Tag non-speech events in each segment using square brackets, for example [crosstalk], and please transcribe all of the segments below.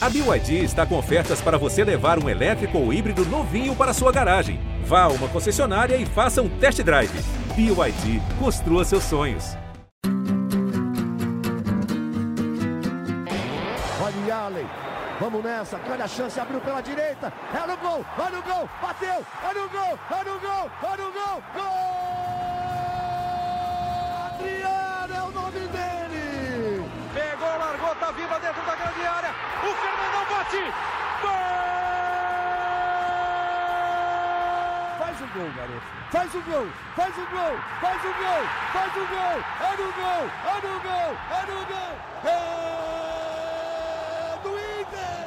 A BYD está com ofertas para você levar um elétrico ou híbrido novinho para sua garagem. Vá a uma concessionária e faça um test drive. BYD, construa seus sonhos. Olha Allen, vamos nessa, olha a chance, abriu pela direita, é no gol, olha o gol, bateu, olha o gol, olha o gol, olha o gol, gol! Bate, gol! Faz o gol, garoto. Faz o gol, faz o gol, faz o gol, faz o gol. É no gol, é no gol, é no gol. É do Inter.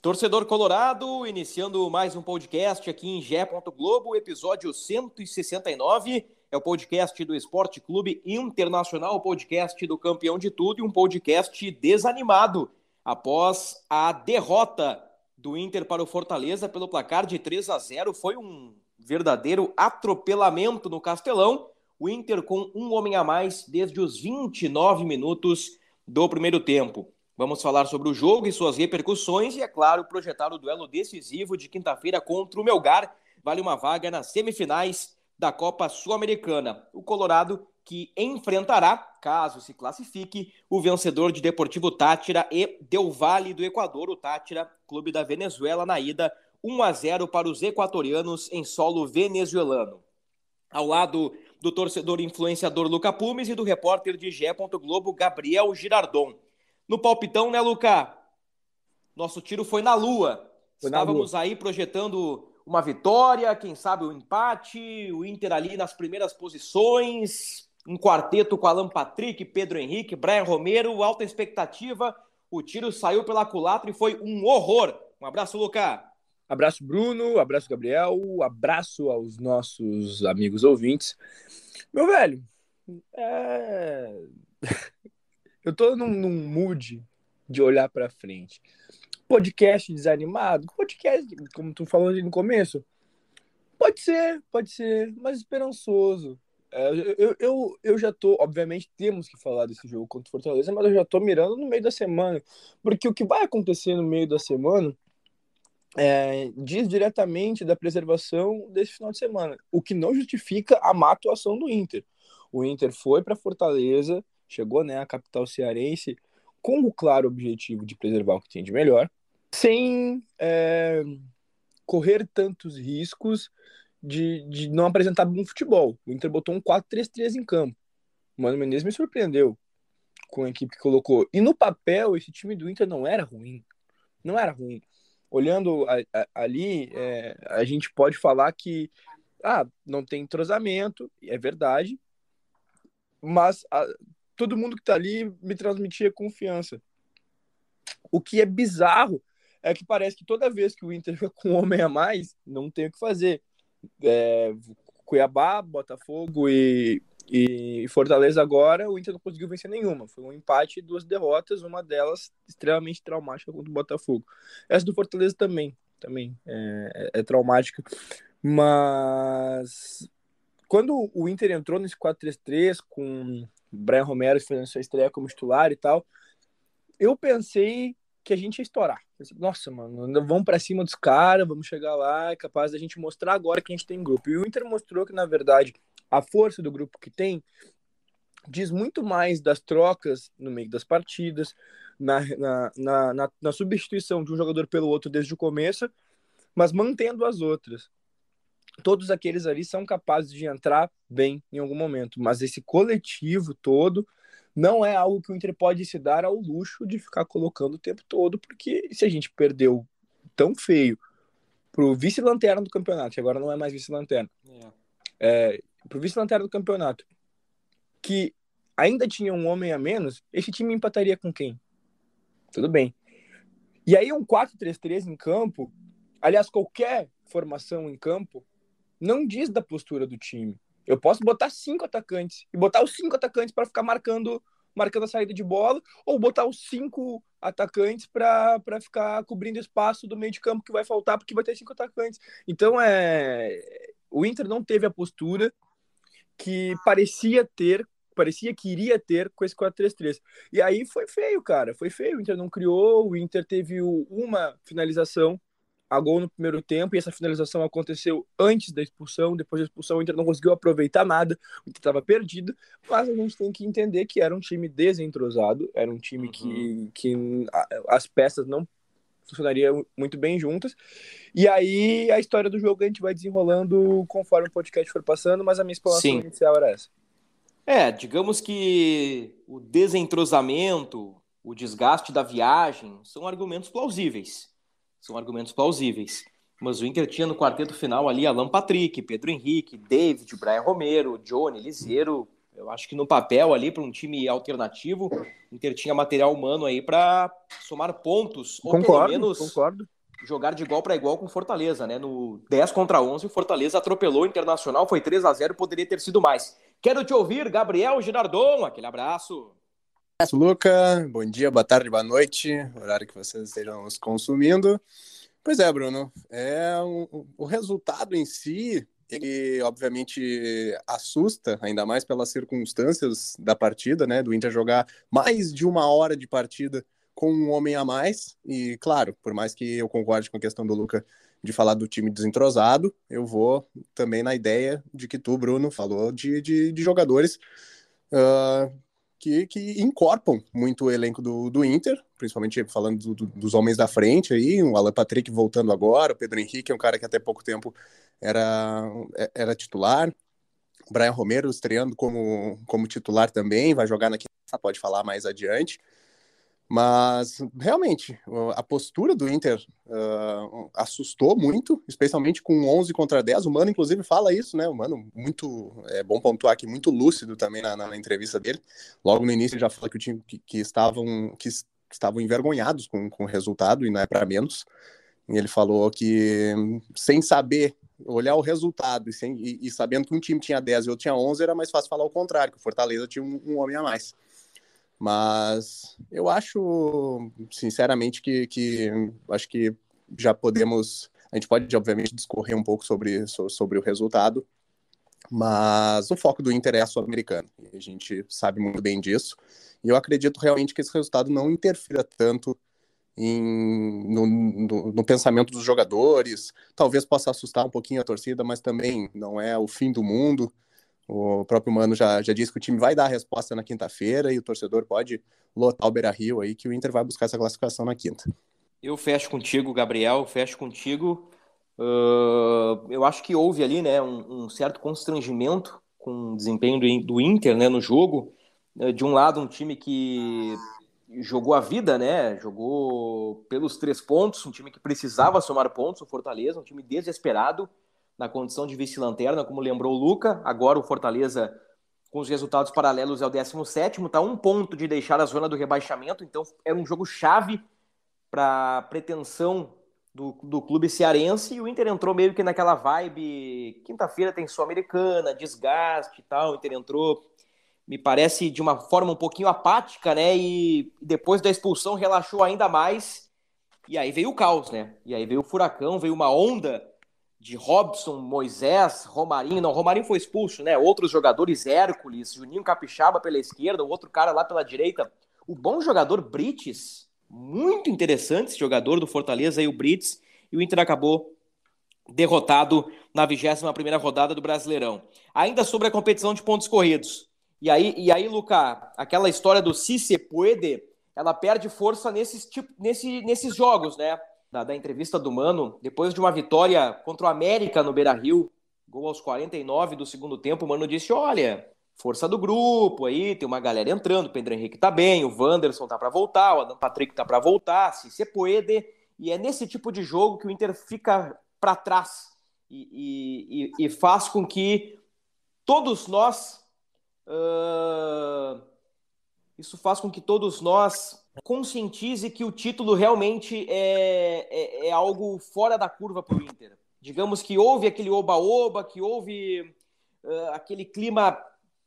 Torcedor Colorado, iniciando mais um podcast aqui em Gé. Globo, episódio 169. É o podcast do Esporte Clube Internacional, o podcast do campeão de tudo e um podcast desanimado após a derrota do Inter para o Fortaleza pelo placar de 3 a 0. Foi um verdadeiro atropelamento no Castelão. O Inter com um homem a mais desde os 29 minutos do primeiro tempo. Vamos falar sobre o jogo e suas repercussões e, é claro, projetar o duelo decisivo de quinta-feira contra o Melgar. Vale uma vaga nas semifinais da Copa Sul-Americana. O Colorado que enfrentará, caso se classifique, o vencedor de Deportivo Tátira e Del Valle do Equador, o Tátira, clube da Venezuela, na ida 1 a 0 para os equatorianos em solo venezuelano. Ao lado do torcedor influenciador Luca Pumes e do repórter de Gé. Globo Gabriel Girardon. No palpitão, né, Luca? Nosso tiro foi na lua. Foi Estávamos na lua. aí projetando uma vitória, quem sabe o um empate, o Inter ali nas primeiras posições, um quarteto com Alan Patrick, Pedro Henrique, Brian Romero, alta expectativa. O tiro saiu pela culatra e foi um horror. Um abraço, Lucas. Abraço, Bruno. Abraço, Gabriel. Abraço aos nossos amigos ouvintes. Meu velho, é... [laughs] eu tô num, num mood de olhar para frente. Podcast desanimado, podcast, como tu falou no começo, pode ser, pode ser, mas esperançoso. É, eu, eu, eu já tô, obviamente, temos que falar desse jogo contra o Fortaleza, mas eu já tô mirando no meio da semana. Porque o que vai acontecer no meio da semana é, diz diretamente da preservação desse final de semana, o que não justifica a má atuação do Inter. O Inter foi para Fortaleza, chegou né, à capital cearense com o claro objetivo de preservar o que tem de melhor, sem é, correr tantos riscos de, de não apresentar bom futebol. O Inter botou um 4-3-3 em campo. O Mano Menezes me surpreendeu com a equipe que colocou. E no papel, esse time do Inter não era ruim. Não era ruim. Olhando a, a, ali, é, a gente pode falar que ah, não tem entrosamento, é verdade, mas a, todo mundo que tá ali me transmitia confiança. O que é bizarro é que parece que toda vez que o Inter [laughs] fica com um homem a mais, não tem o que fazer é, Cuiabá, Botafogo e, e Fortaleza agora, o Inter não conseguiu vencer nenhuma. Foi um empate e duas derrotas, uma delas extremamente traumática contra o Botafogo. Essa do Fortaleza também, também é, é, é traumática. Mas quando o Inter entrou nesse 4-3-3 com Brian Romero fazendo sua estreia como titular e tal, eu pensei que a gente ia estourar. Nossa, mano, vamos para cima dos caras, vamos chegar lá, é capaz da gente mostrar agora que a gente tem grupo. E o Inter mostrou que, na verdade, a força do grupo que tem diz muito mais das trocas no meio das partidas, na, na, na, na, na substituição de um jogador pelo outro desde o começo, mas mantendo as outras. Todos aqueles ali são capazes de entrar bem em algum momento, mas esse coletivo todo não é algo que o Inter pode se dar ao luxo de ficar colocando o tempo todo, porque se a gente perdeu tão feio pro vice-lanterna do campeonato, que agora não é mais vice-lanterna, é. é, pro vice-lanterna do campeonato, que ainda tinha um homem a menos, esse time empataria com quem? Tudo bem. E aí um 4-3-3 em campo, aliás, qualquer formação em campo, não diz da postura do time. Eu posso botar cinco atacantes e botar os cinco atacantes para ficar marcando marcando a saída de bola, ou botar os cinco atacantes para ficar cobrindo espaço do meio de campo que vai faltar, porque vai ter cinco atacantes. Então, é o Inter não teve a postura que parecia ter parecia que iria ter com esse 4-3-3. E aí foi feio, cara. Foi feio. O Inter não criou, o Inter teve uma finalização a gol no primeiro tempo, e essa finalização aconteceu antes da expulsão. Depois da expulsão, o Inter não conseguiu aproveitar nada, o Inter estava perdido. Mas a gente tem que entender que era um time desentrosado, era um time uhum. que, que as peças não funcionariam muito bem juntas. E aí a história do jogo a gente vai desenrolando conforme o podcast for passando, mas a minha explanação Sim. inicial era essa. É, digamos que o desentrosamento, o desgaste da viagem são argumentos plausíveis. São argumentos plausíveis. Mas o Inter tinha no quarteto final ali Alan Patrick, Pedro Henrique, David, Brian Romero, Johnny, Liseiro. Eu acho que no papel ali, para um time alternativo, o Inter tinha material humano aí para somar pontos. Ou concordo, pelo menos concordo. jogar de igual para igual com Fortaleza, né? No 10 contra 11, o Fortaleza atropelou o Internacional, foi 3 a 0 poderia ter sido mais. Quero te ouvir, Gabriel Girardon. Aquele abraço. Luca, bom dia, boa tarde, boa noite, horário que vocês estejam nos consumindo. Pois é, Bruno, é um, o resultado em si, ele obviamente assusta, ainda mais pelas circunstâncias da partida, né? Do Inter jogar mais de uma hora de partida com um homem a mais. E, claro, por mais que eu concorde com a questão do Luca de falar do time desentrosado, eu vou também na ideia de que tu, Bruno, falou de, de, de jogadores uh, que, que incorporam muito o elenco do, do Inter, principalmente falando do, do, dos homens da frente aí, o Alan Patrick voltando agora, o Pedro Henrique é um cara que até pouco tempo era, era titular, o Brian Romero estreando como, como titular também, vai jogar na quinta, pode falar mais adiante. Mas, realmente, a postura do Inter uh, assustou muito, especialmente com 11 contra 10. O Mano, inclusive, fala isso, né? O Mano, muito, é bom pontuar aqui, muito lúcido também na, na, na entrevista dele. Logo no início, já fala que o time que, que estavam, que estavam envergonhados com, com o resultado, e não é para menos. E ele falou que, sem saber olhar o resultado e, sem, e, e, sabendo que um time tinha 10 e outro tinha 11, era mais fácil falar o contrário, que o Fortaleza tinha um, um homem a mais. Mas eu acho, sinceramente, que, que acho que já podemos. A gente pode, obviamente, discorrer um pouco sobre, sobre o resultado, mas o foco do Inter é a Sul-Americana. A gente sabe muito bem disso. E eu acredito realmente que esse resultado não interfira tanto em, no, no, no, pensamento dos jogadores. Talvez possa assustar um pouquinho a torcida, mas também não é o fim do mundo. O próprio Mano já, já disse que o time vai dar a resposta na quinta-feira e o torcedor pode lotar o Beira Rio aí, que o Inter vai buscar essa classificação na quinta. Eu fecho contigo, Gabriel, fecho contigo. Uh, eu acho que houve ali né, um, um, certo constrangimento com o desempenho do, do Inter né, no jogo. Uh, de um lado, um time que jogou a vida, né? Jogou pelos três pontos, um time que precisava somar pontos, o Fortaleza, um time desesperado na condição de vice-lanterna, como lembrou o Luca. Agora o Fortaleza, com os resultados paralelos, é o 17, está um ponto de deixar a zona do rebaixamento, então era um jogo chave para a pretensão do, do clube cearense e o Inter entrou meio que naquela vibe. Quinta-feira tem Sul-Americana, desgaste e tal. O Inter entrou, me parece, de uma forma um pouquinho apática, né? E depois da expulsão relaxou ainda mais. E aí veio o caos, né? E aí veio o furacão, veio uma onda de Robson, Moisés, Romarinho. Não, Romarinho foi expulso, né? Outros jogadores, Hércules, Juninho Capixaba pela esquerda, o outro cara lá pela direita. O bom jogador Brites, muito interessante esse jogador do Fortaleza aí, o Brites, e o Inter acabou derrotado na 21ª rodada do Brasileirão. Ainda sobre a competição de pontos corridos. E aí, e aí Luca, aquela história do se se puede, ela perde força nesses, tipo, nesse, nesses jogos, né? Da, da entrevista do Mano, depois de uma vitória contra o América no Beira Rio, gol aos 49 do segundo tempo, o Mano disse: olha, força do grupo aí, tem uma galera entrando, o Pedro Henrique tá bem, o Wanderson tá para voltar, o Adam Patrick tá para voltar, se se puede, e é nesse tipo de jogo que o Inter fica para trás e, e, e, faz com que todos nós uh, isso faz com que todos nós conscientize que o título realmente é, é, é algo fora da curva para o Inter. Digamos que houve aquele oba-oba, que houve uh, aquele clima,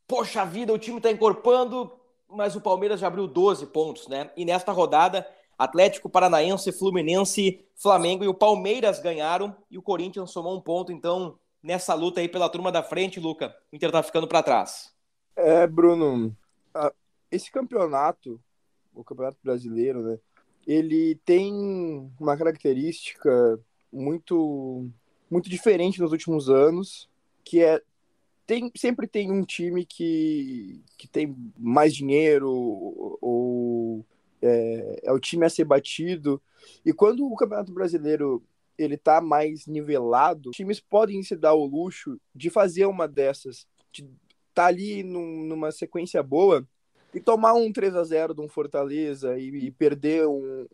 poxa vida, o time está encorpando, mas o Palmeiras já abriu 12 pontos, né? E nesta rodada, Atlético Paranaense, Fluminense, Flamengo e o Palmeiras ganharam e o Corinthians somou um ponto. Então, nessa luta aí pela turma da frente, Luca, o Inter tá ficando para trás. É, Bruno, esse campeonato, o Campeonato Brasileiro, né? Ele tem uma característica muito muito diferente nos últimos anos, que é tem, sempre tem um time que, que tem mais dinheiro ou é, é, o time a ser batido. E quando o Campeonato Brasileiro ele tá mais nivelado, times podem se dar o luxo de fazer uma dessas, de tá ali num, numa sequência boa e tomar um 3 a 0 de um Fortaleza e, e perder um,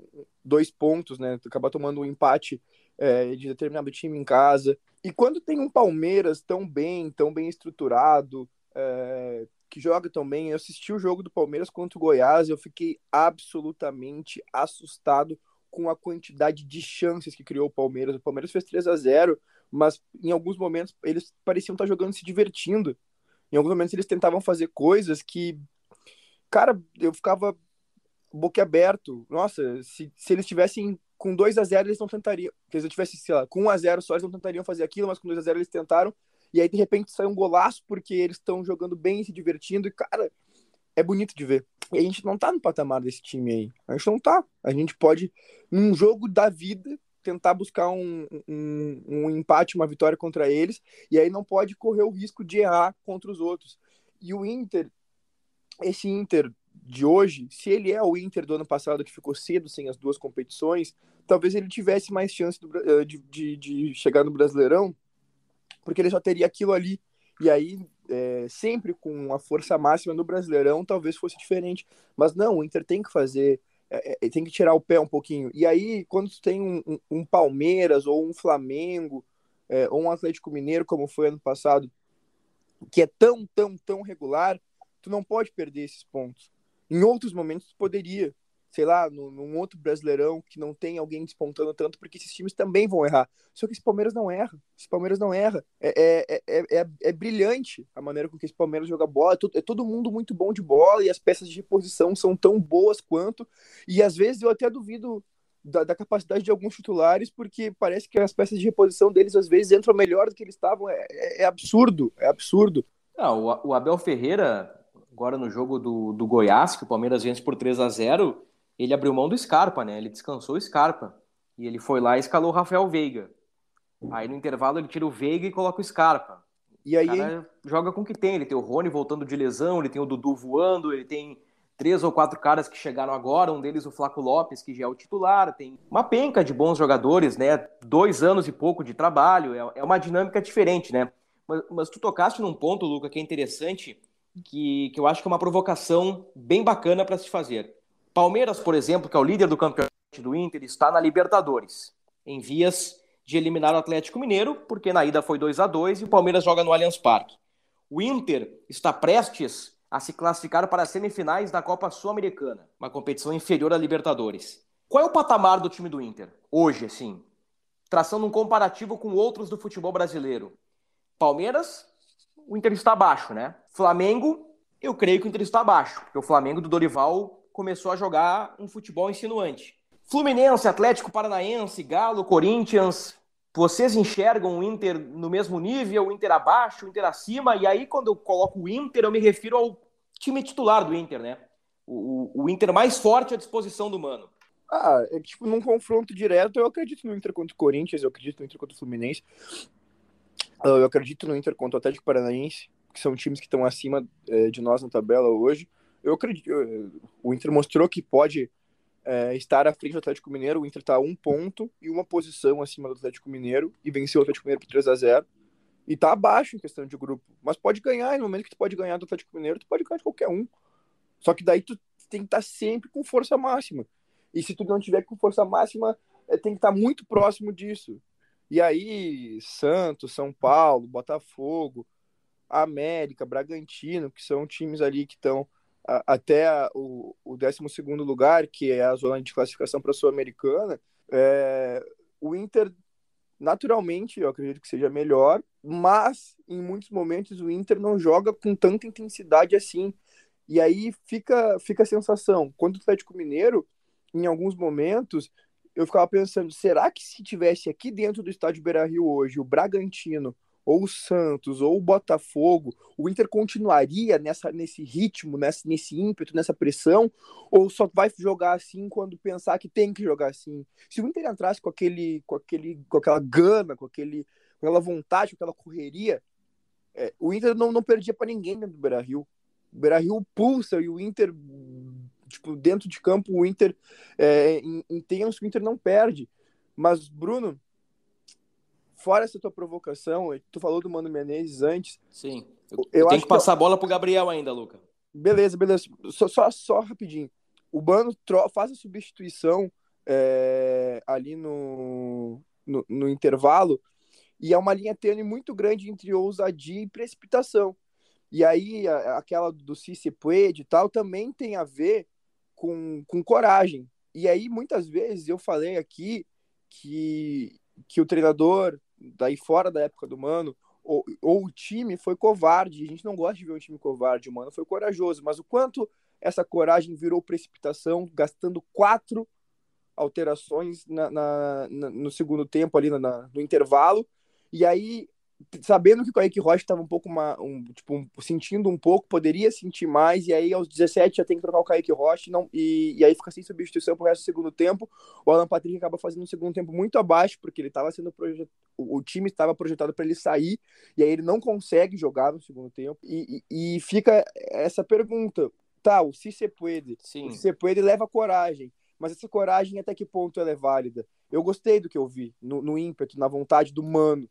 dois pontos, né? Acabar tomando um empate é, de determinado time em casa. E quando tem um Palmeiras tão bem, tão bem estruturado, é, que joga tão bem, eu assisti o jogo do Palmeiras contra o Goiás, eu fiquei absolutamente assustado com a quantidade de chances que criou o Palmeiras. O Palmeiras fez 3 a 0 mas em alguns momentos eles pareciam estar jogando se divertindo. Em alguns momentos eles tentavam fazer coisas que, cara, eu ficava boquiaberto. Nossa, se, se eles tivessem com 2 a 0 eles não tentariam. Se eles tivessem, sei lá, com 1 a 0 só eles não tentariam fazer aquilo, mas com 2 a 0 eles tentaram. E aí de repente sai um golaço porque eles estão jogando bem, se divertindo e cara, é bonito de ver. E a gente não tá no patamar desse time aí. A gente não tá. A gente pode num jogo da vida tentar buscar um, um, um empate, uma vitória contra eles, e aí não pode correr o risco de errar contra os outros. E o Inter, esse Inter de hoje, se ele é o Inter do ano passado que ficou cedo sem as duas competições, talvez ele tivesse mais chance do, eh, de, de, de, chegar no Brasileirão, porque ele só teria aquilo ali. E aí, é, sempre com a força máxima no Brasileirão, talvez fosse diferente. Mas não, o Inter tem que fazer, é, é, tem que tirar o pé um pouquinho. E aí, quando tem um, um, um Palmeiras ou um Flamengo, ou um Atlético Mineiro, como foi ano passado, que é tão, tão, tão regular, tu não pode perder esses pontos. Em outros momentos poderia, sei lá, no, num outro brasileirão que não tem alguém despontando tanto, porque esses times também vão errar. Só que esse Palmeiras não erra. Esse Palmeiras não erra. É, é, é, é, é brilhante a maneira com que esse Palmeiras joga bola. É todo, é todo mundo muito bom de bola e as peças de reposição são tão boas quanto. E às vezes eu até duvido da, da, capacidade de alguns titulares, porque parece que as peças de reposição deles às vezes entram melhor do que eles estavam. É, é, é absurdo, é absurdo. Não, o, o Abel Ferreira, agora no jogo do, do Goiás, que o Palmeiras vence por 3 a 0 ele abriu mão do Scarpa, né? Ele descansou o Scarpa. E ele foi lá e escalou o Rafael Veiga. Aí no intervalo ele tira o Veiga e coloca o Scarpa. E aí joga com o que tem. Ele tem o Rony voltando de lesão, ele tem o Dudu voando, ele tem três ou quatro caras que chegaram agora, um deles o Flaco Lopes, que já é o titular, tem uma penca de bons jogadores, né? Dois anos e pouco de trabalho, é, é uma dinâmica diferente, né? Mas, mas tu tocaste num ponto, Luca, que é interessante, que, que eu acho que é uma provocação bem bacana para se fazer. Palmeiras, por exemplo, que é o líder do campeonato do Inter, está na Libertadores, em vias de eliminar o Atlético Mineiro, porque na ida foi 2 a 2 e o Palmeiras joga no Allianz Parque. O Inter está prestes a se classificar para as semifinais da Copa Sul-Americana, uma competição inferior à Libertadores. Qual é o patamar do time do Inter hoje, assim? Traçando um comparativo com outros do futebol brasileiro. Palmeiras o Inter está abaixo, né? Flamengo, eu creio que o Inter está abaixo, porque o Flamengo do Dorival começou a jogar um futebol insinuante. Fluminense, Atlético Paranaense, Galo, Corinthians, vocês enxergam o Inter no mesmo nível, o Inter abaixo, o Inter acima, e aí quando eu coloco o Inter, eu me refiro ao time titular do Inter, né? O, o Inter mais forte à disposição do Mano. Ah, é tipo, num confronto direto, eu acredito no Inter contra o Corinthians, eu acredito no Inter contra o Fluminense. Eu acredito no Inter contra o Atlético Paranaense, que são times que estão acima é, de nós na tabela hoje. Eu acredito. O Inter mostrou que pode é, estar à frente do Atlético Mineiro. O Inter está um ponto e uma posição acima do Atlético Mineiro e venceu o Atlético Mineiro por 3 a 0 E está abaixo em questão de grupo. Mas pode ganhar, no momento que tu pode ganhar do Atlético Mineiro, tu pode ganhar de qualquer um. Só que daí tu tem que estar tá sempre com força máxima. E se tu não tiver com força máxima, é, tem que estar tá muito próximo disso. E aí, Santos, São Paulo, Botafogo, América, Bragantino, que são times ali que estão até a, o, o 12 lugar, que é a zona de classificação para a Sul-Americana, é, o Inter, naturalmente, eu acredito que seja melhor, mas em muitos momentos o Inter não joga com tanta intensidade assim. E aí fica, fica a sensação, quando o Atlético Mineiro, em alguns momentos, eu ficava pensando, será que se tivesse aqui dentro do estádio Beira-Rio hoje o Bragantino ou o Santos, ou o Botafogo, o Inter continuaria nessa, nesse ritmo, nesse, nesse ímpeto, nessa pressão, ou só vai jogar assim quando pensar que tem que jogar assim? Se o Inter entrasse com aquele, com aquele, com aquela gana, com aquele, com aquela vontade, com aquela correria, é, o Inter não, não perdia para ninguém dentro do Beira-Rio. O Beira-Rio pulsa e o Inter, tipo, dentro de campo, o Inter é intenso, o Inter não perde. Mas, Bruno, fora essa tua provocação, tu falou do Mano Menezes antes. Sim. Eu, eu tenho que passar que... a bola pro Gabriel ainda, Luca. Beleza, beleza. Só, só, só rapidinho. O Mano tro... faz a substituição é... ali no... no, no intervalo e é uma linha tênue muito grande entre ousadia e precipitação. E aí, a, aquela do Cici Puede e tal também tem a ver com, com coragem. E aí, muitas vezes, eu falei aqui que, que o treinador daí fora da época do Mano, ou, ou o time foi covarde. A gente não gosta de ver um time covarde, o Mano foi corajoso, mas o quanto essa coragem virou precipitação, gastando quatro alterações na, na, na no segundo tempo, ali na, no intervalo, e aí sabendo que o Kaique Rocha estava um pouco uma, um, tipo, um, sentindo um pouco, poderia sentir mais, e aí aos 17 já tem que trocar o Kaique Rocha, não, e, e aí fica sem substituição pro resto do segundo tempo. O Alan Patrick acaba fazendo um segundo tempo muito abaixo, porque ele estava sendo projetado, o, o time estava projetado para ele sair, e aí ele não consegue jogar no segundo tempo, e, e, e fica essa pergunta, tá, o se se puede, Sim. o se puede leva coragem, mas essa coragem até que ponto ela é válida? Eu gostei do que eu vi, no, no ímpeto, na vontade do mano,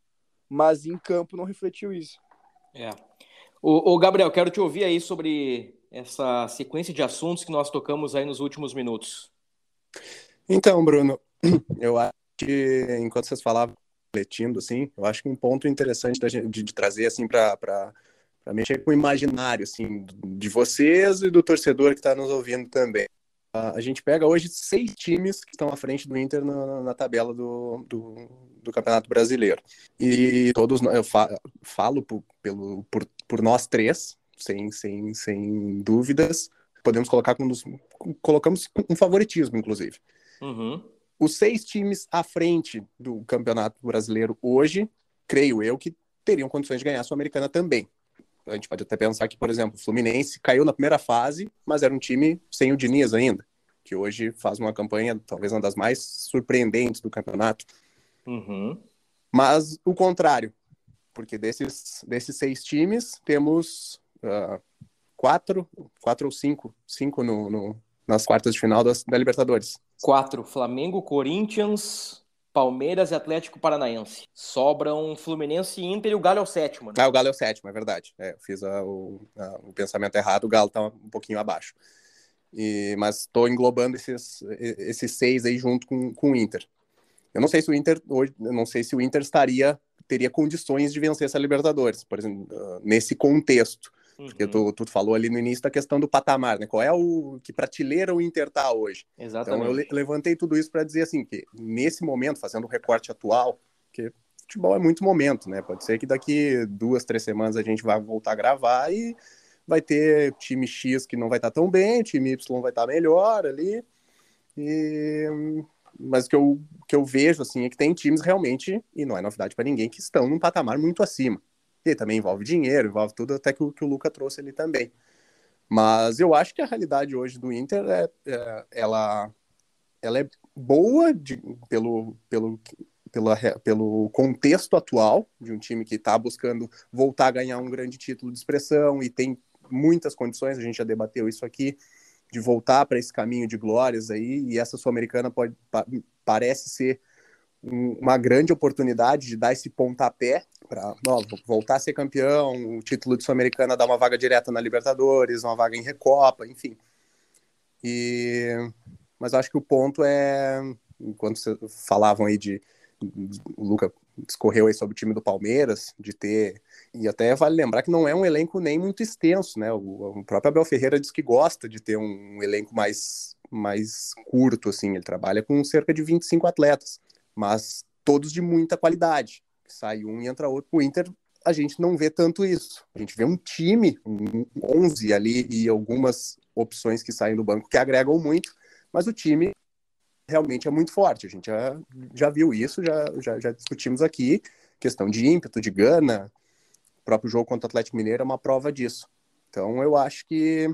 mas em campo não refletiu isso. É. O, o, Gabriel, quero te ouvir aí sobre essa sequência de assuntos que nós tocamos aí nos últimos minutos. Então, Bruno, [clears throat] eu acho que enquanto vocês falavam, refletindo, assim, eu acho que um ponto interessante de, de, de trazer, assim, para mexer com o imaginário, assim, de vocês e do torcedor que está nos ouvindo também. A gente pega hoje seis times que estão à frente do Inter na, na tabela do, do, do, Campeonato Brasileiro. E todos, eu falo por, pelo, por, por nós três, sem, sem, sem dúvidas, podemos colocar como nos, colocamos um favoritismo, inclusive. Uhum. Os seis times à frente do Campeonato Brasileiro hoje, creio eu, que teriam condições de ganhar a Sul-Americana também. A gente pode até pensar que, por exemplo, o Fluminense caiu na primeira fase, mas era um time sem o Diniz ainda, que hoje faz uma campanha talvez uma das mais surpreendentes do campeonato. Uhum. Mas o contrário, porque desses, desses seis times, temos uh, quatro, quatro ou cinco, cinco no, no, nas quartas de final das, da Libertadores. Quatro, Flamengo, Corinthians, Palmeiras e Atlético Paranaense. Sobram Fluminense e Inter e o Galo é o sétimo. Né? Ah, o Galo é o sétimo, é verdade. É, eu fiz a, o, a, o, pensamento errado, o Galo tá um pouquinho abaixo. E, mas estou englobando esses, esses seis aí junto com, com o Inter. Eu não sei se o Inter hoje, não sei se o Inter estaria teria condições de vencer essa Libertadores, por exemplo, nesse contexto. Porque tu, uhum. tu falou ali no início da questão do patamar, né? Qual é o que prateleira o Inter tá hoje? Exatamente. Então eu levantei tudo isso para dizer assim que nesse momento, fazendo o recorte atual, que futebol é muito momento, né? Pode ser que daqui duas, três semanas a gente vai voltar a gravar e vai ter time X que não vai estar tá tão bem, time Y vai estar tá melhor ali. E... Mas o que eu, que eu vejo assim é que tem times realmente, e não é novidade para ninguém, que estão num patamar muito acima. E também envolve dinheiro, envolve tudo, até que o, que o Luca trouxe ali também. Mas eu acho que a realidade hoje do Inter é, é ela, ela é boa de, pelo, pelo, pela, pelo contexto atual de um time que está buscando voltar a ganhar um grande título de expressão e tem muitas condições, a gente já debateu isso aqui, de voltar para esse caminho de glórias aí, e essa Sul-Americana pode parece ser uma grande oportunidade de dar esse pontapé para voltar a ser campeão, o título de Sul-Americana dar uma vaga direta na Libertadores, uma vaga em Recopa, enfim. E mas acho que o ponto é, enquanto vocês falavam aí de o Luca discorreu aí sobre o time do Palmeiras, de ter e até vale lembrar que não é um elenco nem muito extenso, né? O, o próprio Abel Ferreira diz que gosta de ter um elenco mais mais curto assim, ele trabalha com cerca de 25 atletas mas todos de muita qualidade. Sai um e entra outro. O Inter, a gente não vê tanto isso. A gente vê um time, um 11 ali e algumas opções que saem do banco que agregam muito, mas o time realmente é muito forte. A gente já, já viu isso, já, já, já discutimos aqui, questão de ímpeto, de gana. O próprio jogo contra o Atlético Mineiro é uma prova disso. Então eu acho que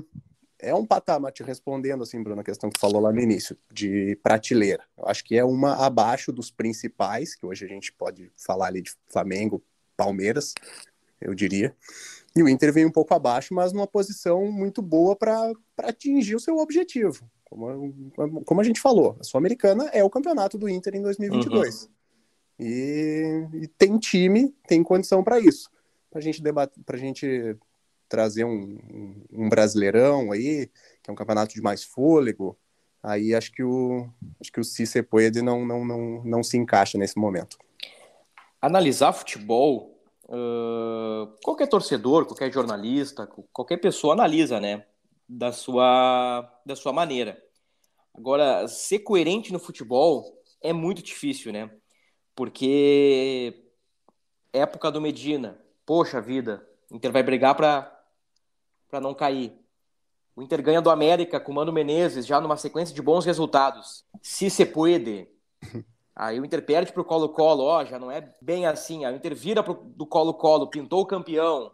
é um patamar, te respondendo assim, Bruno, a questão que falou lá no início, de prateleira. Eu acho que é uma abaixo dos principais, que hoje a gente pode falar ali de Flamengo, Palmeiras, eu diria. E o Inter vem um pouco abaixo, mas numa posição muito boa para atingir o seu objetivo. Como, como a gente falou, a Sul-Americana é o campeonato do Inter em 2022. Uhum. E, e, tem time, tem condição para isso. Para gente debater, para gente trazer um, um, brasileirão aí, que é um campeonato de mais fôlego, aí acho que o acho que o Cícero Puede não, não, não, não se encaixa nesse momento. Analisar futebol, uh, qualquer torcedor, qualquer jornalista, qualquer pessoa analisa, né? da sua, da sua maneira. Agora, ser coerente no futebol é muito difícil, né? Porque época do Medina, poxa vida, Inter vai brigar para não cair. O Inter ganha do América com o Mano Menezes já numa sequência de bons resultados. Se se puede. [laughs] Aí o Inter perde pro Colo-Colo, ó, já não é bem assim. Aí o Inter vira pro, do Colo-Colo, pintou o campeão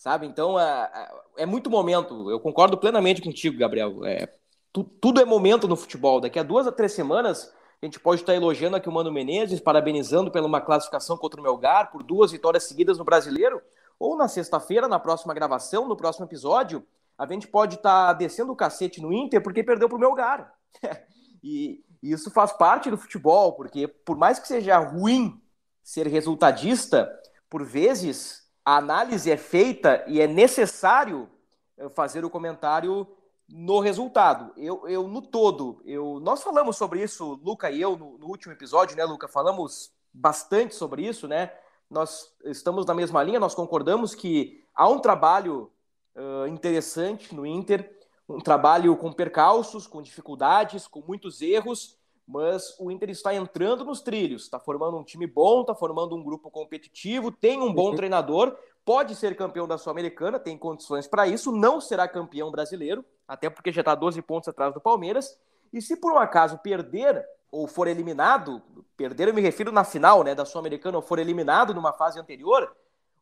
sabe? Então é, é, muito momento. Eu concordo plenamente contigo, Gabriel. É, tu, tudo é momento no futebol. Daqui a duas a três semanas a gente pode estar elogiando aqui o Mano Menezes, parabenizando pela uma classificação contra o Melgar, por duas vitórias seguidas no Brasileiro, ou na sexta-feira, na próxima gravação, no próximo episódio, a gente pode estar descendo o cacete no Inter porque perdeu para o Melgar. [laughs] e, e isso faz parte do futebol, porque por mais que seja ruim ser resultadista, por vezes a análise é feita e é necessário eh, fazer o comentário no resultado. Eu, eu no todo, eu, nós falamos sobre isso, Luca e eu, no, no, último episódio, né, Luca? Falamos bastante sobre isso, né? Nós estamos na mesma linha, nós concordamos que há um trabalho uh, interessante no Inter, um trabalho com percalços, com dificuldades, com muitos erros, mas o Inter está entrando nos trilhos, está formando um time bom, está formando um grupo competitivo, tem um bom uhum. treinador, pode ser campeão da Sul-Americana, tem condições para isso, não será campeão brasileiro, até porque já está 12 pontos atrás do Palmeiras, e se por um acaso perder ou for eliminado, perder eu me refiro na final né, da Sul-Americana, ou for eliminado numa fase anterior,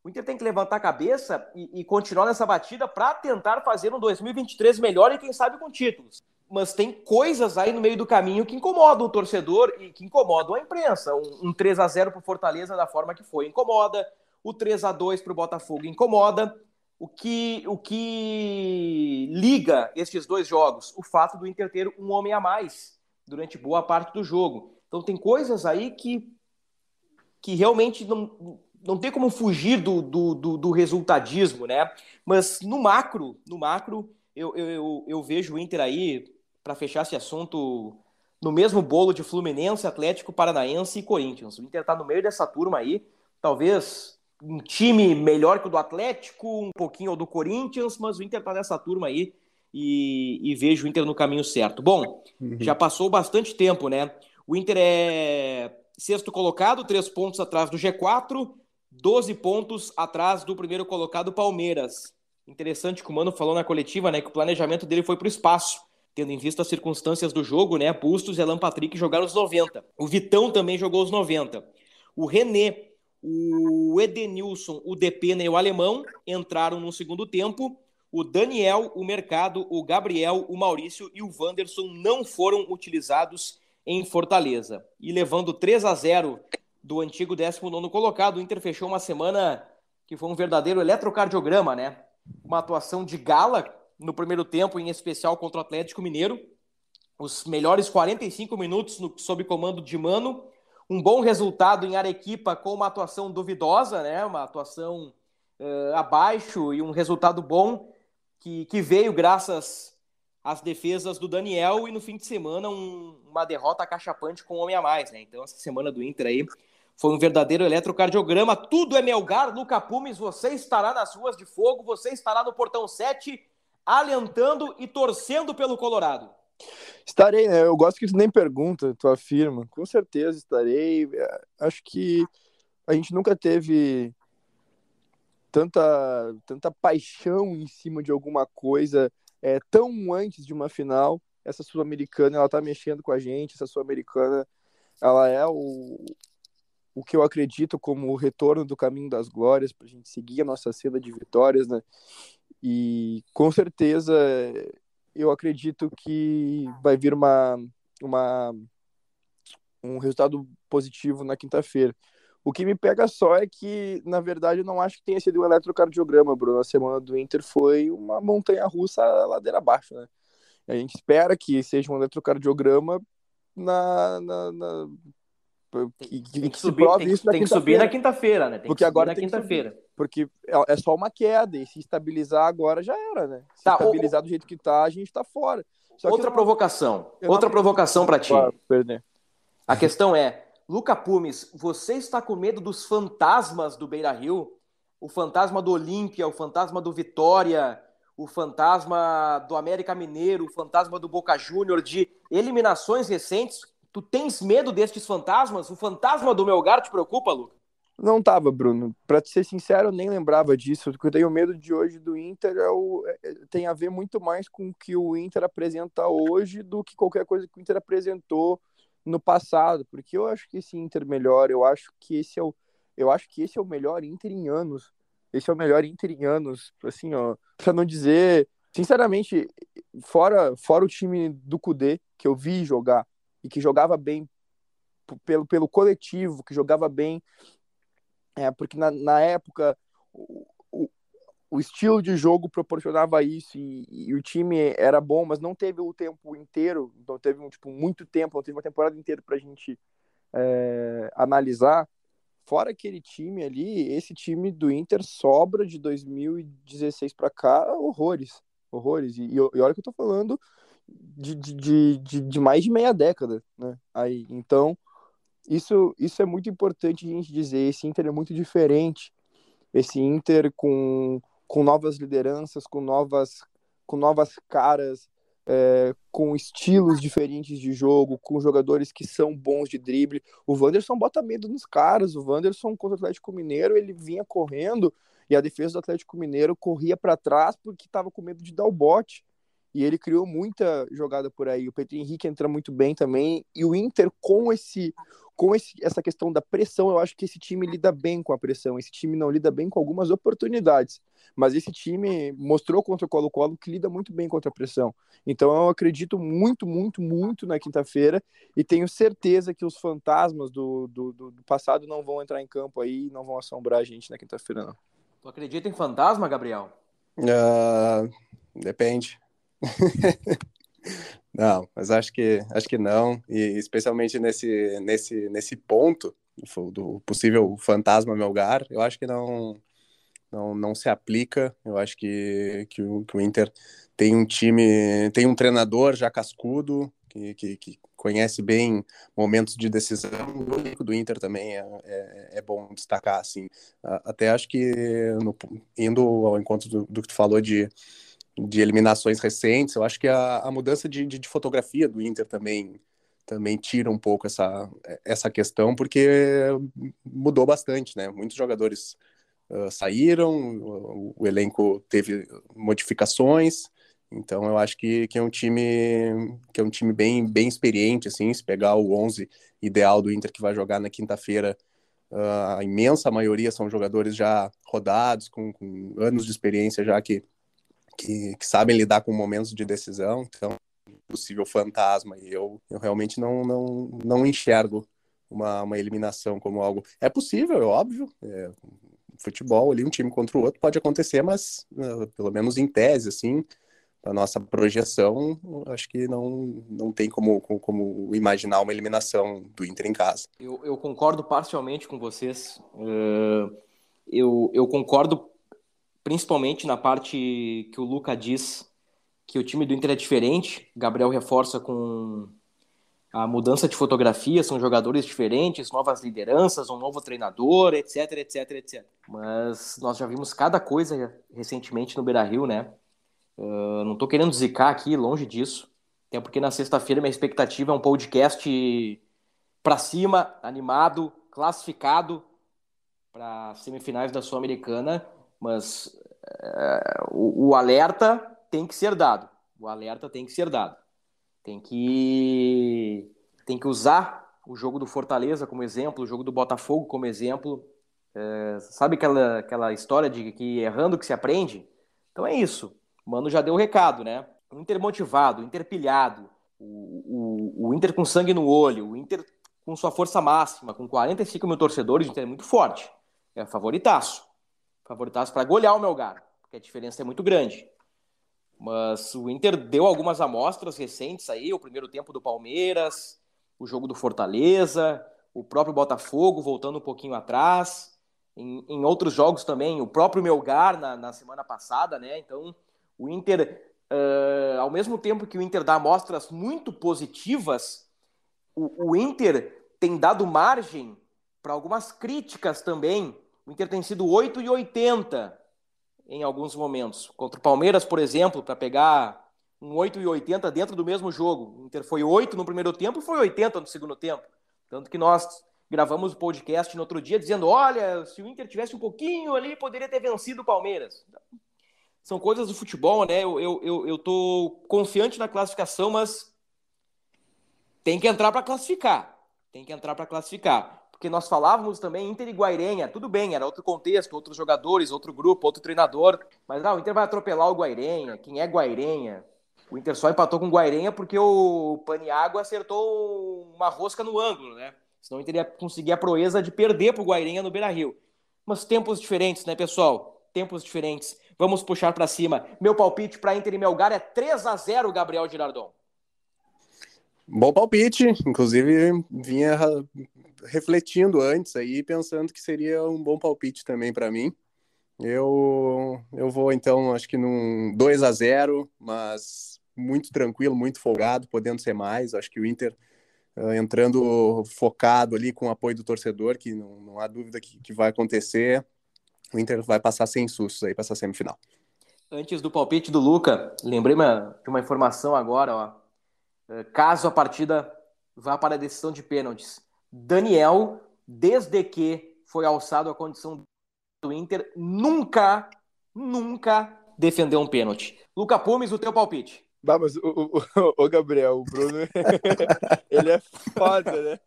o Inter tem que levantar a cabeça e, e continuar nessa batida para tentar fazer um 2023 melhor e quem sabe com títulos mas tem coisas aí no meio do caminho que incomodam o torcedor e que incomodam a imprensa. Um, um 3 a 0 para Fortaleza da forma que foi incomoda, o 3 a 2 para o Botafogo incomoda. O que, o que liga estes dois jogos? O fato do Inter ter um homem a mais durante boa parte do jogo. Então tem coisas aí que, que realmente não, não tem como fugir do, do, do, do resultadismo, né? Mas no macro, no macro, eu, eu, eu vejo o Inter aí para fechar esse assunto no mesmo bolo de Fluminense, Atlético Paranaense e Corinthians. O Inter está no meio dessa turma aí, talvez um time melhor que o do Atlético, um pouquinho do Corinthians, mas o Inter está nessa turma aí e, e, vejo o Inter no caminho certo. Bom, uhum. já passou bastante tempo, né? O Inter é sexto colocado, três pontos atrás do G4, 12 pontos atrás do primeiro colocado Palmeiras. Interessante que o Mano falou na coletiva, né, que o planejamento dele foi para o espaço tendo em vista as circunstâncias do jogo, né? Bustos e Alan Patrick jogaram os 90. O Vitão também jogou os 90. O René, o Edenilson, o Depena e o Alemão entraram no segundo tempo. O Daniel, o Mercado, o Gabriel, o Maurício e o Wanderson não foram utilizados em Fortaleza. E levando 3 a 0 do antigo 19 colocado, o Inter fechou uma semana que foi um verdadeiro eletrocardiograma, né? Uma atuação de gala no primeiro tempo, em especial contra o Atlético Mineiro. Os melhores 45 minutos no, sob comando de Mano. Um bom resultado em Arequipa com uma atuação duvidosa, né? uma atuação uh, abaixo e um resultado bom que, que veio graças às defesas do Daniel e no fim de semana um, uma derrota cachapante com um homem a mais. Né? Então, essa semana do Inter aí foi um verdadeiro eletrocardiograma. Tudo é Melgar, Luca Pumes. Você estará nas ruas de fogo, você estará no portão 7 alentando e torcendo pelo Colorado? Estarei, né? Eu gosto que tu nem pergunta, tu afirma. Com certeza estarei. Acho que a gente nunca teve tanta, tanta paixão em cima de alguma coisa é, tão antes de uma final. Essa Sul-Americana, ela tá mexendo com a gente. Essa Sul-Americana, ela é o, o que eu acredito como o retorno do caminho das glórias, para a gente seguir a nossa seda de vitórias, né? E com certeza eu acredito que vai vir uma, uma um resultado positivo na quinta-feira. O que me pega só é que, na verdade, eu não acho que tenha sido um eletrocardiograma, Bruno. A semana do Inter foi uma montanha russa ladeira abaixo, né? A gente espera que seja um eletrocardiograma na, na, na que, que, tem que, subir, tem, isso tem que subir na quinta-feira, né? Tem porque agora na quinta-feira. Porque é, é só uma queda, e se estabilizar agora já era, né? Se tá, estabilizar o... do jeito que tá, a gente tá fora. Outra provocação. Outra provocação para ti. Perder. A questão é, Luca Pumes, você está com medo dos fantasmas do Beira Rio? O fantasma do Olímpia, o fantasma do Vitória, o fantasma do América Mineiro, o fantasma do Boca Júnior, de eliminações recentes Tu tens medo destes fantasmas? O fantasma do Melgar te preocupa, Luca? Não tava, Bruno. Para ser sincero, eu nem lembrava disso. O que eu tenho medo de hoje do Inter é o... É, tem a ver muito mais com o que o Inter apresenta hoje do que qualquer coisa que o Inter apresentou no passado, porque eu acho que esse Inter melhor, eu acho que esse é o eu acho que esse é o melhor Inter em anos. Esse é o melhor Inter em anos, assim, ó, para não dizer, sinceramente, fora fora o time do Cudê que eu vi jogar, e que jogava bem pelo, pelo coletivo, que jogava bem, é, porque na, na época o, o, o, estilo de jogo proporcionava isso e, e, o time era bom, mas não teve o tempo inteiro, então teve um, tipo, muito tempo, não teve uma temporada inteira para a gente é, analisar. Fora aquele time ali, esse time do Inter sobra de 2016 para cá horrores, horrores. E, e, olha que eu tô falando de, de, de, de, mais de meia década, né? Aí, então, isso, isso é muito importante a gente dizer. Esse Inter é muito diferente. Esse Inter com, com novas lideranças, com novas, com novas caras, é, com estilos diferentes de jogo, com jogadores que são bons de drible. O Wanderson bota medo nos caras. O Wanderson contra o Atlético Mineiro, ele vinha correndo e a defesa do Atlético Mineiro corria para trás porque estava com medo de dar o bote e ele criou muita jogada por aí. O Pedro Henrique entra muito bem também. E o Inter, com esse com esse, essa questão da pressão, eu acho que esse time lida bem com a pressão. Esse time não lida bem com algumas oportunidades. Mas esse time mostrou contra o Colo-Colo que lida muito bem contra a pressão. Então eu acredito muito, muito, muito na quinta-feira e tenho certeza que os fantasmas do, do, do, passado não vão entrar em campo aí não vão assombrar a gente na quinta-feira, não. Tu acredita em fantasma, Gabriel? Uh, depende. [laughs] não, mas acho que acho que não, e especialmente nesse nesse nesse ponto do possível fantasma Melgar, eu acho que não não, não se aplica. Eu acho que, que, o, que o Inter tem um time, tem um treinador já cascudo, que, que, que conhece bem momentos de decisão. O único do Inter também é, é, é, bom destacar, assim. Até acho que, no, indo ao encontro do, do que tu falou de de eliminações recentes. Eu acho que a, a mudança de, de, de, fotografia do Inter também também tira um pouco essa, essa questão, porque mudou bastante, né? Muitos jogadores uh, saíram, o, o, elenco teve modificações, então eu acho que, que é um time que é um time bem, bem experiente, assim, se pegar o 11 ideal do Inter que vai jogar na quinta-feira, uh, a imensa maioria são jogadores já rodados, com, com anos de experiência já que que, que sabem lidar com momentos de decisão, então possível fantasma e eu, eu realmente não, não, não enxergo uma, uma eliminação como algo. É possível é óbvio é, futebol ali um time contra o outro pode acontecer mas uh, pelo menos em tese assim a nossa projeção acho que não, não tem como, como, como imaginar uma eliminação do Inter em casa. Eu, eu concordo parcialmente com vocês uh, eu, eu concordo principalmente na parte que o Luca diz que o time do Inter é diferente. Gabriel reforça com a mudança de fotografia, são jogadores diferentes, novas lideranças, um novo treinador, etc, etc, etc. Mas nós já vimos cada coisa recentemente no Beira-Rio, né? Uh, não estou querendo zicar aqui, longe disso. Até porque na sexta-feira minha expectativa é um podcast para cima, animado, classificado para semifinais da Sul-Americana mas é, o, o, alerta tem que ser dado. O alerta tem que ser dado. Tem que, tem que usar o jogo do Fortaleza como exemplo, o jogo do Botafogo como exemplo. É, sabe aquela, aquela história de que errando que se aprende? Então é isso. O Mano já deu o recado, né? O Inter motivado, o Inter pilhado, o, o, o Inter com sangue no olho, o Inter com sua força máxima, com 45 mil torcedores, o Inter é muito forte. É favoritaço. Favoritaço para golear o Melgar, porque a diferença é muito grande. Mas o Inter deu algumas amostras recentes aí, o primeiro tempo do Palmeiras, o jogo do Fortaleza, o próprio Botafogo voltando um pouquinho atrás. Em, em outros jogos também, o próprio Melgar na, na semana passada, né? Então, o Inter, uh, ao mesmo tempo que o Inter dá amostras muito positivas, o, o Inter tem dado margem para algumas críticas também. O Inter tem sido 8 e 80 em alguns momentos. Contra o Palmeiras, por exemplo, para pegar um 8 e 80 dentro do mesmo jogo. O Inter foi 8 no primeiro tempo e foi 80 no segundo tempo. Tanto que nós gravamos o podcast no outro dia dizendo: olha, se o Inter tivesse um pouquinho ali, poderia ter vencido o Palmeiras. São coisas do futebol, né? Eu, eu, eu, eu tô confiante na classificação, mas tem que entrar para classificar. Tem que entrar para classificar porque nós falávamos também Inter e Guairenha, tudo bem, era outro contexto, outros jogadores, outro grupo, outro treinador, mas não, o Inter vai atropelar o Guairenha, quem é Guairenha? O Inter só empatou com o Guairenha porque o Paniágua acertou uma rosca no ângulo, né? Senão o Inter ia conseguir a proeza de perder para o Guairenha no Beira-Rio. Mas tempos diferentes, né, pessoal? Tempos diferentes. Vamos puxar para cima. Meu palpite para Inter e Melgar é 3 a 0 Gabriel Girardon. Bom palpite, inclusive vinha refletindo antes aí, pensando que seria um bom palpite também para mim. Eu, eu vou então, acho que num 2 a 0 mas muito tranquilo, muito folgado, podendo ser mais. Acho que o Inter uh, entrando focado ali com o apoio do torcedor, que não, não há dúvida que, que vai acontecer. O Inter vai passar sem sustos aí para essa semifinal. Antes do palpite do Luca, lembrei uma, de uma informação agora, ó. Eh, caso a partida vá para a decisão de pênaltis. Daniel, desde que foi alçado a condição do Inter, nunca, nunca defendeu um pênalti. Luca Pumes, o teu palpite. Bah, mas o, o, o, Gabriel, o Bruno, [laughs] ele é foda, né?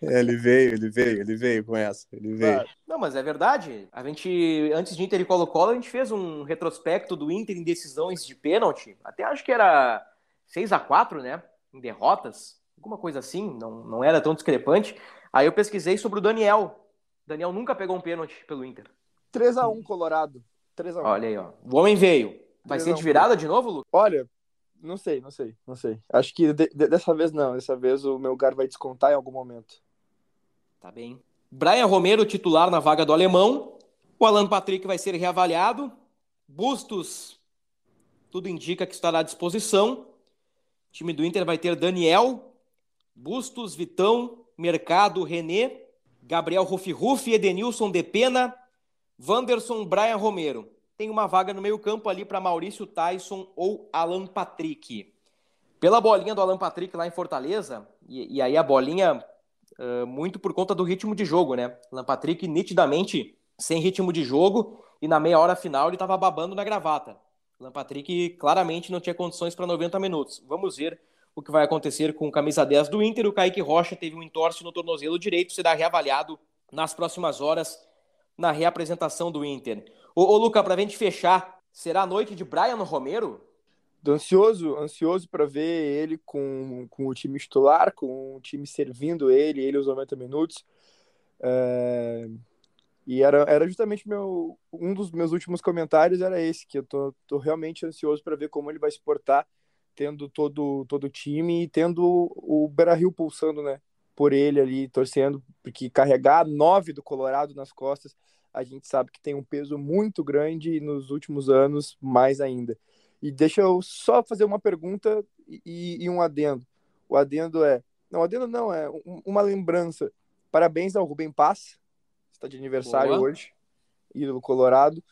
É, ele veio, ele veio, ele veio com essa, ele veio. Não, mas é verdade. A gente, antes de Inter e Colo-Colo, a gente fez um retrospecto do Inter em decisões de pênalti. Até acho que era 6 a 4 né? Em derrotas alguma coisa assim, não, não era tão discrepante. Aí eu pesquisei sobre o Daniel. Daniel nunca pegou um pênalti pelo Inter. 3 a 1 Colorado. 3 a 1. Olha aí, ó. O homem veio. Vai ser de virada de novo, Lu? Olha, não sei, não sei, não sei. Acho que de, de, dessa vez não. Dessa vez o meu lugar vai descontar em algum momento. Tá bem. Brian Romero, titular na vaga do alemão. O Alan Patrick vai ser reavaliado. Bustos, tudo indica que estará à disposição. O time do Inter vai ter Daniel, Bustos, Vitão, Mercado, René, Gabriel Rufi Rufi, Edenilson de Pena, Wanderson, Brian Romero. Tem uma vaga no meio-campo ali para Maurício Tyson ou Alan Patrick. Pela bolinha do Alan Patrick lá em Fortaleza, e, e aí a bolinha uh, muito por conta do ritmo de jogo, né? Alan Patrick nitidamente sem ritmo de jogo e na meia hora final ele estava babando na gravata. Alan Patrick claramente não tinha condições para 90 minutos. Vamos ver o que vai acontecer com o camisa 10 do Inter. O Kaique Rocha teve um entorse no tornozelo direito, será reavaliado nas próximas horas na reapresentação do Inter. Ô, ô Luca, para a gente fechar, será a noite de Brian Romero? Tô ansioso, ansioso para ver ele com, com o time titular, com o time servindo ele, ele os 90 minutos. É... E era, era justamente meu, um dos meus últimos comentários era esse, que eu tô, tô realmente ansioso para ver como ele vai se portar tendo todo, todo o time e tendo o Beira-Rio pulsando, né? Por ele ali, torcendo, porque carregar nove do Colorado nas costas, a gente sabe que tem um peso muito grande e nos últimos anos mais ainda. E deixa eu só fazer uma pergunta e, e um adendo. O adendo é. Não, adendo não, é uma lembrança. Parabéns ao Rubem Paz, está de aniversário Boa. hoje, ídolo Colorado.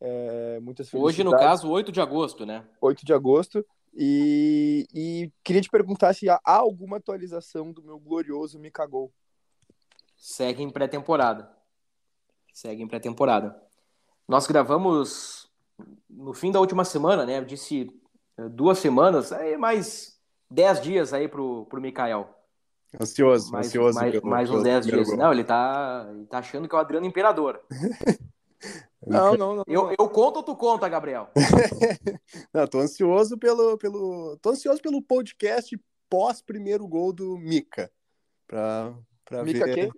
É, muitas Hoje, no caso, 8 de agosto, né? 8 de agosto. E, e, queria te perguntar se há alguma atualização do meu glorioso Me Cagou. Segue em pré-temporada. Segue em pré-temporada. Nós gravamos no fim da última semana, né? Eu disse eh, duas semanas, aí mais dez dias aí pro, pro Mikael. Ansioso, mais, ansioso. mais, pelo- mais uns pelo 10 primeiro dias. gol. Não, ele tá, ele tá achando que é o Adriano Imperador. [laughs] Não, não, não. Eu, eu conto ou tu conta, Gabriel? [laughs] Não, tô ansioso pelo, pelo, tô ansioso pelo podcast pós primeiro gol do Mika, para para Mica ver. quem?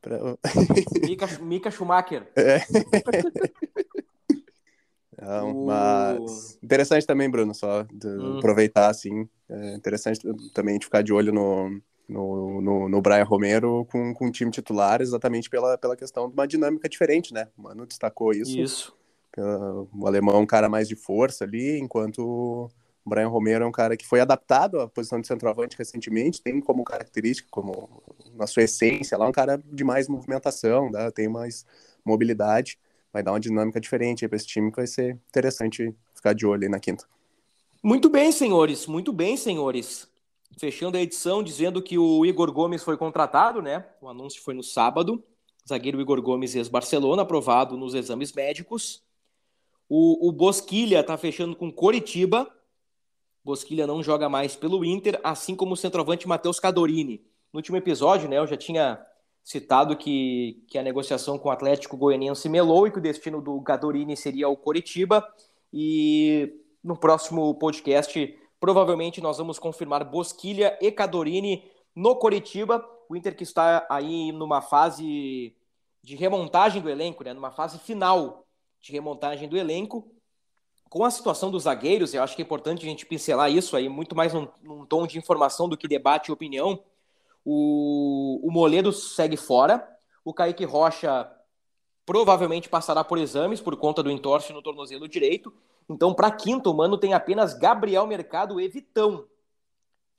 pra- [laughs] Mika, Mika Schumacher. Não, O- mas interessante também, Bruno, só de Hum. aproveitar assim, é interessante também de ficar de olho no no, no, no Brian Romero com, com o time titular, exatamente pela, pela questão de uma dinâmica diferente, né? O Mano destacou isso. Isso. O alemão é um cara mais de força ali, enquanto o Brian Romero é um cara que foi adaptado à posição de centroavante recentemente, tem como característica, como na sua essência, lá um cara de mais movimentação, né? tem mais mobilidade, vai dar uma dinâmica diferente para esse time que vai ser interessante ficar de olho aí na quinta. Muito bem, senhores. Muito bem, senhores. Fechando a edição, dizendo que o Igor Gomes foi contratado, né? O anúncio foi no sábado. Zagueiro Igor Gomes, ex-Barcelona, aprovado nos exames médicos. O, o Bosquilha tá fechando com Coritiba. Bosquilha não joga mais pelo Inter, assim como o centroavante Matheus Cadorini. No último episódio, né, eu já tinha citado que, que a negociação com o Atlético Goianiense melou e que o destino do Cadorini seria o Coritiba. E no próximo podcast, provavelmente nós vamos confirmar Bosquilha e Cadorini no Coritiba. O Inter que está aí numa fase de remontagem do elenco, né? numa fase final de remontagem do elenco. Com a situação dos zagueiros, eu acho que é importante a gente pincelar isso aí, muito mais num, num tom de informação do que debate e opinião. O, o Moledo segue fora, o Kaique Rocha provavelmente passará por exames por conta do entorse no tornozelo direito. Então, para quinto, o Mano tem apenas Gabriel Mercado e Vitão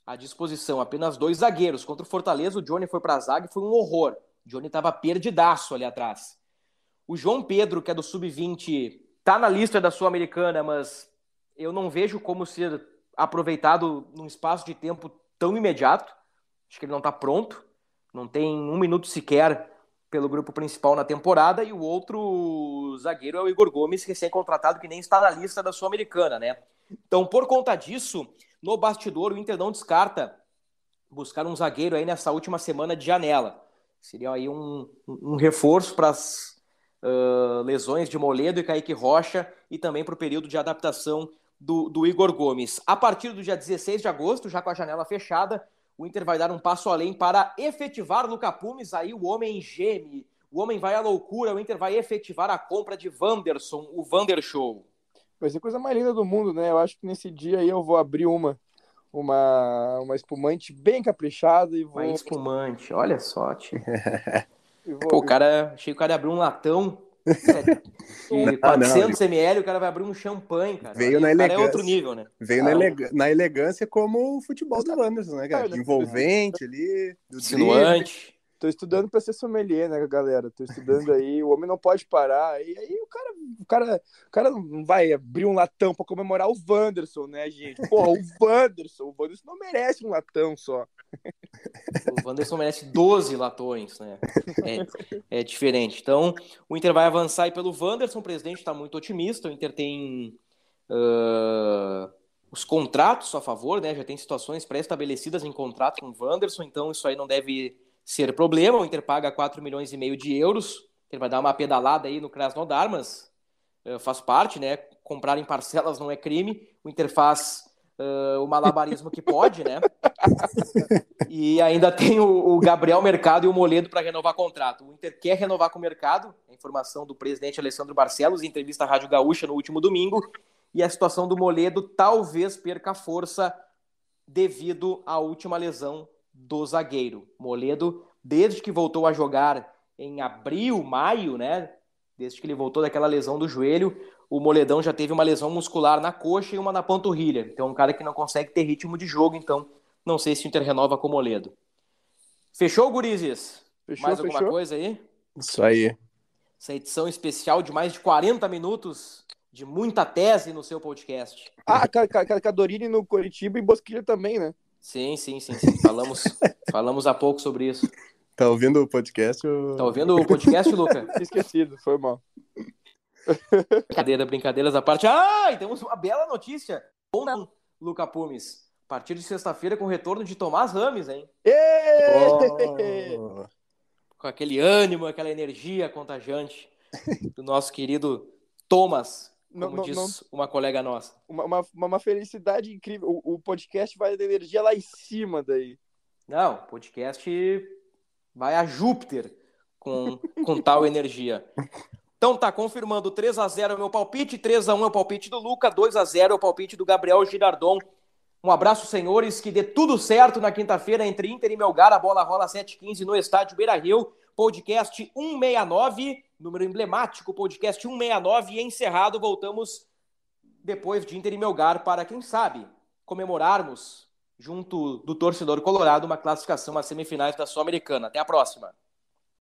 à disposição. Apenas dois zagueiros. Contra o Fortaleza, o Johnny foi para a zaga e foi um horror. O Johnny estava perdidaço ali atrás. O João Pedro, que é do Sub-20, tá na lista da Sul-Americana, mas eu não vejo como ser aproveitado num espaço de tempo tão imediato. Acho que ele não está pronto. Não tem um minuto sequer pelo grupo principal na temporada. E o outro zagueiro é o Igor Gomes, recém-contratado, que nem está na lista da Sul-Americana, né? Então, por conta disso, no bastidor, o Inter não descarta buscar um zagueiro aí nessa última semana de janela. Seria aí um, um reforço para as uh, lesões de Moledo e Kaique Rocha e também para o período de adaptação do, do Igor Gomes. A partir do dia 16 de agosto, já com a janela fechada, o Inter vai dar um passo além para efetivar Luca Pumes, aí o homem geme, o homem vai à loucura, o Inter vai efetivar a compra de Wanderson, o Vander Show. Vai ser a coisa mais linda do mundo, né? Eu acho que nesse dia aí eu vou abrir uma, uma, uma espumante bem caprichada e vou. Uma espumante, olha só, tio. [laughs] vou Pô, o cara, achei que o cara ia abrir um latão de 400 ml, o cara vai abrir um champanhe, cara. Veio na cara é elegância. outro nível, né? Veio na, elega- na elegância como o futebol do Anderson, né, cara? Envolvente ali, do. Insinuante. Tô estudando pra ser sommelier, né, galera? Tô estudando aí, o homem não pode parar. E aí o cara, o cara, o cara não vai abrir um latão pra comemorar o Wanderson, né, gente? Porra, o Wanderson, o Wanderson não merece um latão só. [laughs] O Wanderson merece 12 latões, né? É, é diferente. Então, o Inter vai avançar aí pelo Wanderson, o presidente está muito otimista, o Inter tem ah, os contratos a favor, né? Já tem situações pré-estabelecidas em contrato com o Wanderson, então isso aí não deve ser problema. O Inter paga 4 milhões e meio de euros, ele vai dar uma pedalada aí no Krasnodar, mas eh, faz parte, né? Comprar em parcelas não é crime. O Inter faz ah, o malabarismo que pode, né? E ainda tem o, o Gabriel Mercado e o Moledo para renovar contrato. O Inter quer renovar com o mercado, a informação do presidente Alessandro Barcelos, em entrevista à Rádio Gaúcha no último domingo. E a situação do Moledo talvez perca força devido à última lesão do zagueiro. Moledo, desde que voltou a jogar em abril, maio, né? Desde que ele voltou daquela lesão do joelho, o Moledão já teve uma lesão muscular na coxa e uma na panturrilha. Então, é um cara que não consegue ter ritmo de jogo, então não sei se o Inter renova com o Moledo. Fechou, Gurizes? Fechou, Mais alguma fechou? coisa aí? Isso aí. Essa edição especial de mais de 40 minutos de muita tese no seu podcast. Ah, Ca- Ca- Ca- Cadorini no Coritiba e Bosquilha também, né? Sim, sim, sim, sim. Falamos, [laughs] falamos há pouco sobre isso. Tá ouvindo o podcast? eu- Tá ouvindo o podcast, Luca? [laughs] Esquecido, foi mal. Brincadeira, brincadeiras à parte. Ah, e temos uma bela notícia. Bom não, Luca Pumes. A partir de sexta-feira com o retorno de Tomás Rames, hein? Oh. Com aquele ânimo, aquela energia contagiante do nosso querido Thomas, como não- diz não- uma colega nossa. Uma, uma, uma felicidade incrível. O, o podcast vai ter energia lá em cima daí. Não, o podcast vai a Júpiter com, com tal [laughs] energia. Então tá confirmando 3 a 0 é o meu palpite, 3 a 1 é o palpite do Luca, 2 a 0 é o palpite do Gabriel Girardon. Um abraço, senhores, que dê tudo certo na quinta-feira entre Inter e Melgar, a bola rola 7h15 no estádio Beira-Rio, podcast 169, número emblemático, podcast 169 e encerrado, voltamos depois de Inter e Melgar para, quem sabe, comemorarmos junto do torcedor colorado uma classificação às semifinais da Sul-Americana. Até a próxima.